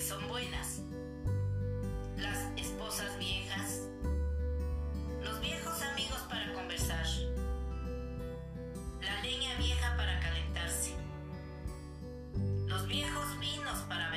son buenas, las esposas viejas, los viejos amigos para conversar, la leña vieja para calentarse, los viejos vinos para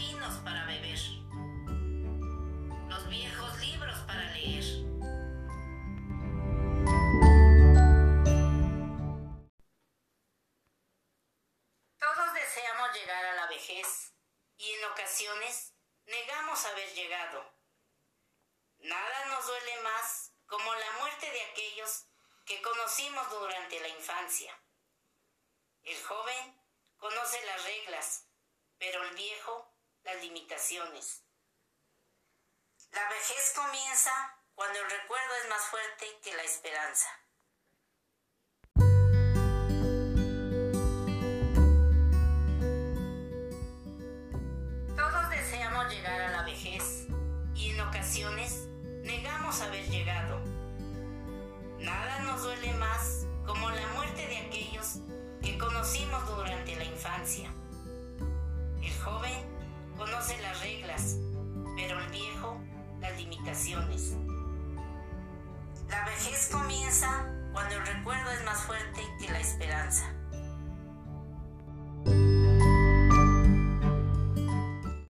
vinos para beber, los viejos libros para leer. Todos deseamos llegar a la vejez y en ocasiones negamos haber llegado. Nada nos duele más como la muerte de aquellos que conocimos durante la infancia. El joven conoce las reglas, pero el viejo las limitaciones. La vejez comienza cuando el recuerdo es más fuerte que la esperanza. Todos deseamos llegar a la vejez y en ocasiones negamos haber llegado. Nada nos duele más como la muerte de aquellos que conocimos durante la infancia. Viejo las limitaciones. La vejez comienza